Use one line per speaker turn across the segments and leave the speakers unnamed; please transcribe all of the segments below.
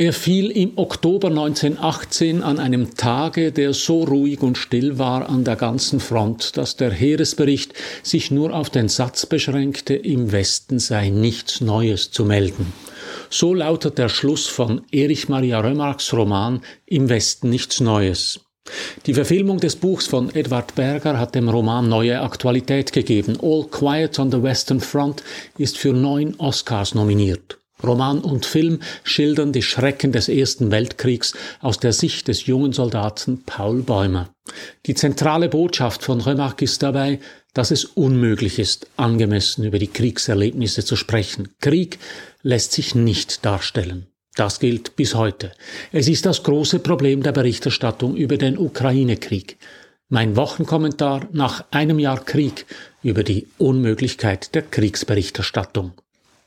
Er fiel im Oktober 1918 an einem Tage, der so ruhig und still war an der ganzen Front, dass der Heeresbericht sich nur auf den Satz beschränkte, im Westen sei nichts Neues zu melden. So lautet der Schluss von Erich Maria Remarks Roman Im Westen nichts Neues. Die Verfilmung des Buchs von Edward Berger hat dem Roman neue Aktualität gegeben. All Quiet on the Western Front ist für neun Oscars nominiert. Roman und Film schildern die Schrecken des Ersten Weltkriegs aus der Sicht des jungen Soldaten Paul Bäumer. Die zentrale Botschaft von Remarque ist dabei, dass es unmöglich ist, angemessen über die Kriegserlebnisse zu sprechen. Krieg lässt sich nicht darstellen. Das gilt bis heute. Es ist das große Problem der Berichterstattung über den Ukraine-Krieg. Mein Wochenkommentar nach einem Jahr Krieg über die Unmöglichkeit der Kriegsberichterstattung.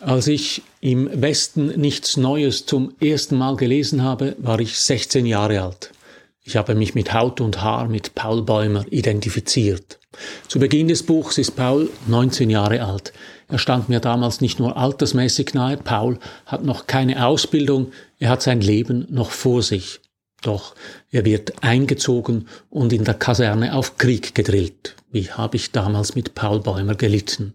Als ich im Westen nichts Neues zum ersten Mal gelesen habe, war ich 16 Jahre alt. Ich habe mich mit Haut und Haar mit Paul Bäumer identifiziert. Zu Beginn des Buchs ist Paul 19 Jahre alt. Er stand mir damals nicht nur altersmäßig nahe, Paul hat noch keine Ausbildung, er hat sein Leben noch vor sich. Doch er wird eingezogen und in der Kaserne auf Krieg gedrillt. Wie habe ich damals mit Paul Bäumer gelitten?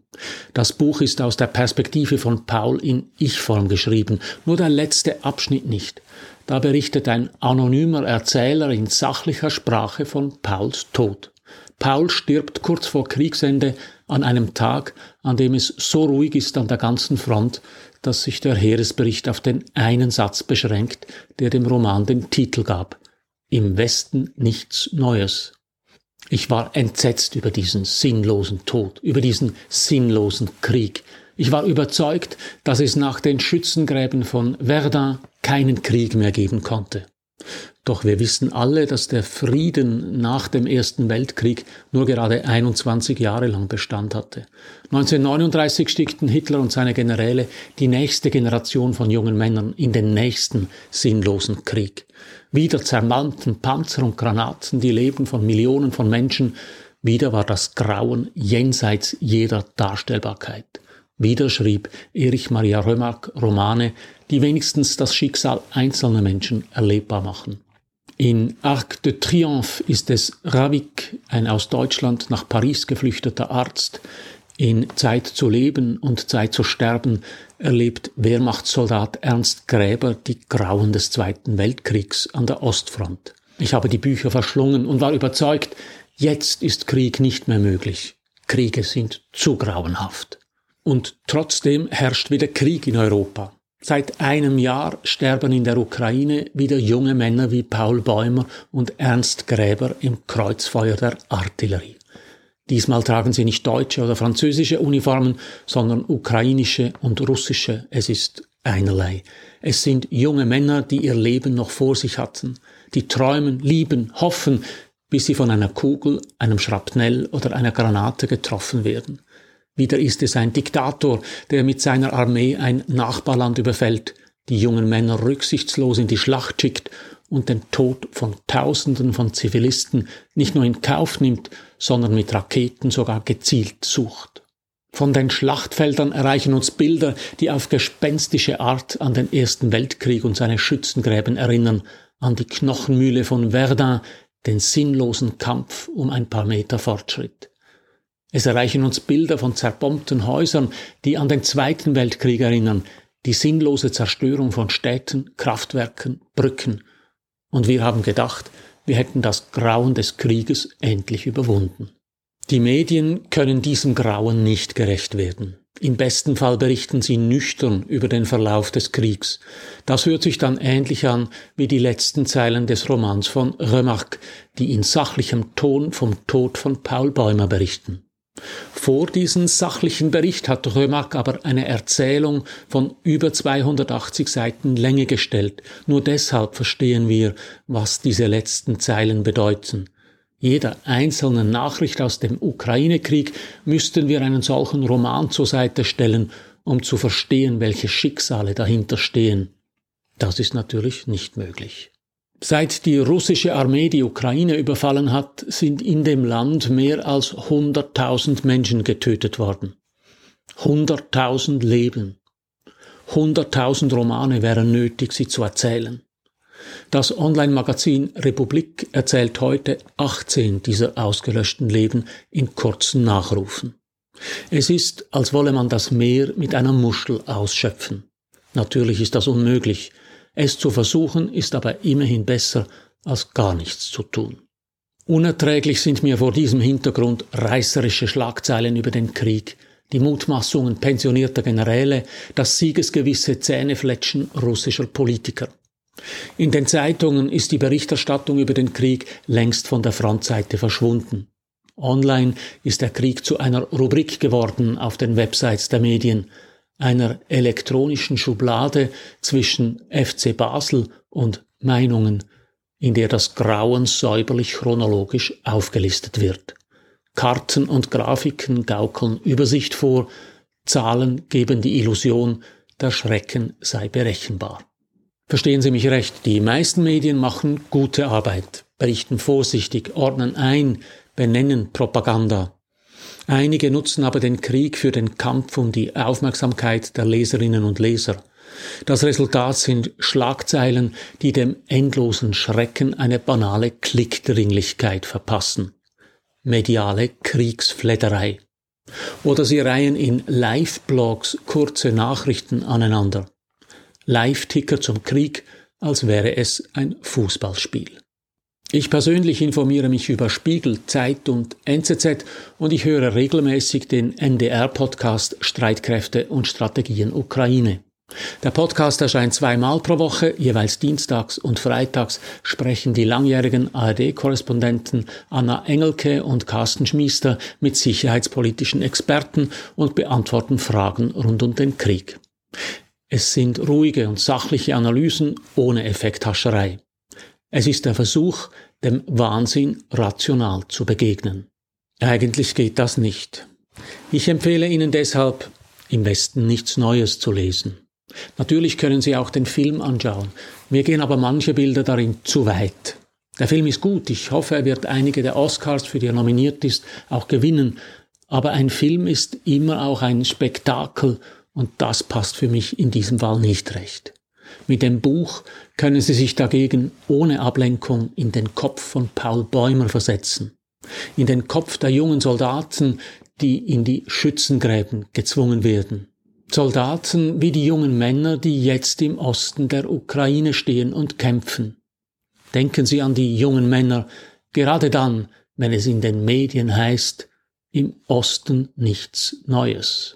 Das Buch ist aus der Perspektive von Paul in Ich-Form geschrieben, nur der letzte Abschnitt nicht. Da berichtet ein anonymer Erzähler in sachlicher Sprache von Pauls Tod. Paul stirbt kurz vor Kriegsende an einem Tag, an dem es so ruhig ist an der ganzen Front, dass sich der Heeresbericht auf den einen Satz beschränkt, der dem Roman den Titel gab. Im Westen nichts Neues. Ich war entsetzt über diesen sinnlosen Tod, über diesen sinnlosen Krieg. Ich war überzeugt, dass es nach den Schützengräben von Verdun keinen Krieg mehr geben konnte. Doch wir wissen alle, dass der Frieden nach dem Ersten Weltkrieg nur gerade 21 Jahre lang Bestand hatte. 1939 schickten Hitler und seine Generäle die nächste Generation von jungen Männern in den nächsten sinnlosen Krieg. Wieder zermalmten Panzer und Granaten die Leben von Millionen von Menschen. Wieder war das Grauen jenseits jeder Darstellbarkeit. Wieder schrieb Erich Maria Römack Romane, die wenigstens das Schicksal einzelner Menschen erlebbar machen. In Arc de Triomphe ist es Ravik, ein aus Deutschland nach Paris geflüchteter Arzt. In Zeit zu leben und Zeit zu sterben erlebt Wehrmachtssoldat Ernst Gräber die Grauen des Zweiten Weltkriegs an der Ostfront. Ich habe die Bücher verschlungen und war überzeugt, jetzt ist Krieg nicht mehr möglich. Kriege sind zu grauenhaft. Und trotzdem herrscht wieder Krieg in Europa. Seit einem Jahr sterben in der Ukraine wieder junge Männer wie Paul Bäumer und Ernst Gräber im Kreuzfeuer der Artillerie. Diesmal tragen sie nicht deutsche oder französische Uniformen, sondern ukrainische und russische. Es ist einerlei. Es sind junge Männer, die ihr Leben noch vor sich hatten, die träumen, lieben, hoffen, bis sie von einer Kugel, einem Schrapnell oder einer Granate getroffen werden. Wieder ist es ein Diktator, der mit seiner Armee ein Nachbarland überfällt, die jungen Männer rücksichtslos in die Schlacht schickt und den Tod von Tausenden von Zivilisten nicht nur in Kauf nimmt, sondern mit Raketen sogar gezielt sucht. Von den Schlachtfeldern erreichen uns Bilder, die auf gespenstische Art an den Ersten Weltkrieg und seine Schützengräben erinnern, an die Knochenmühle von Verdun, den sinnlosen Kampf um ein paar Meter Fortschritt. Es erreichen uns Bilder von zerbombten Häusern, die an den Zweiten Weltkrieg erinnern, die sinnlose Zerstörung von Städten, Kraftwerken, Brücken. Und wir haben gedacht, wir hätten das Grauen des Krieges endlich überwunden. Die Medien können diesem Grauen nicht gerecht werden. Im besten Fall berichten sie nüchtern über den Verlauf des Kriegs. Das hört sich dann ähnlich an wie die letzten Zeilen des Romans von Remarque, die in sachlichem Ton vom Tod von Paul Bäumer berichten. Vor diesen sachlichen Bericht hat Römack aber eine Erzählung von über 280 Seiten Länge gestellt. Nur deshalb verstehen wir, was diese letzten Zeilen bedeuten. jeder einzelnen Nachricht aus dem Ukraine-Krieg müssten wir einen solchen Roman zur Seite stellen, um zu verstehen, welche Schicksale dahinter stehen. Das ist natürlich nicht möglich. Seit die russische Armee die Ukraine überfallen hat, sind in dem Land mehr als 100.000 Menschen getötet worden. 100.000 Leben. 100.000 Romane wären nötig, sie zu erzählen. Das Online-Magazin Republik erzählt heute 18 dieser ausgelöschten Leben in kurzen Nachrufen. Es ist, als wolle man das Meer mit einer Muschel ausschöpfen. Natürlich ist das unmöglich. Es zu versuchen ist aber immerhin besser, als gar nichts zu tun. Unerträglich sind mir vor diesem Hintergrund reißerische Schlagzeilen über den Krieg, die Mutmaßungen pensionierter Generäle, das siegesgewisse Zähnefletschen russischer Politiker. In den Zeitungen ist die Berichterstattung über den Krieg längst von der Frontseite verschwunden. Online ist der Krieg zu einer Rubrik geworden auf den Websites der Medien, einer elektronischen Schublade zwischen FC Basel und Meinungen, in der das Grauen säuberlich chronologisch aufgelistet wird. Karten und Grafiken gaukeln Übersicht vor, Zahlen geben die Illusion, der Schrecken sei berechenbar. Verstehen Sie mich recht, die meisten Medien machen gute Arbeit, berichten vorsichtig, ordnen ein, benennen Propaganda. Einige nutzen aber den Krieg für den Kampf um die Aufmerksamkeit der Leserinnen und Leser. Das Resultat sind Schlagzeilen, die dem endlosen Schrecken eine banale Klickdringlichkeit verpassen. Mediale Kriegsfledderei. Oder sie reihen in Live-Blogs kurze Nachrichten aneinander. Live-Ticker zum Krieg, als wäre es ein Fußballspiel. Ich persönlich informiere mich über Spiegel, Zeit und NZZ und ich höre regelmäßig den NDR-Podcast Streitkräfte und Strategien Ukraine. Der Podcast erscheint zweimal pro Woche, jeweils dienstags und freitags sprechen die langjährigen ARD-Korrespondenten Anna Engelke und Carsten Schmiester mit sicherheitspolitischen Experten und beantworten Fragen rund um den Krieg. Es sind ruhige und sachliche Analysen ohne Effekthascherei. Es ist der Versuch, dem Wahnsinn rational zu begegnen. Eigentlich geht das nicht. Ich empfehle Ihnen deshalb, im Westen nichts Neues zu lesen. Natürlich können Sie auch den Film anschauen. Mir gehen aber manche Bilder darin zu weit. Der Film ist gut. Ich hoffe, er wird einige der Oscars, für die er nominiert ist, auch gewinnen. Aber ein Film ist immer auch ein Spektakel und das passt für mich in diesem Fall nicht recht. Mit dem Buch können Sie sich dagegen ohne Ablenkung in den Kopf von Paul Bäumer versetzen. In den Kopf der jungen Soldaten, die in die Schützengräben gezwungen werden. Soldaten wie die jungen Männer, die jetzt im Osten der Ukraine stehen und kämpfen. Denken Sie an die jungen Männer, gerade dann, wenn es in den Medien heißt, im Osten nichts Neues.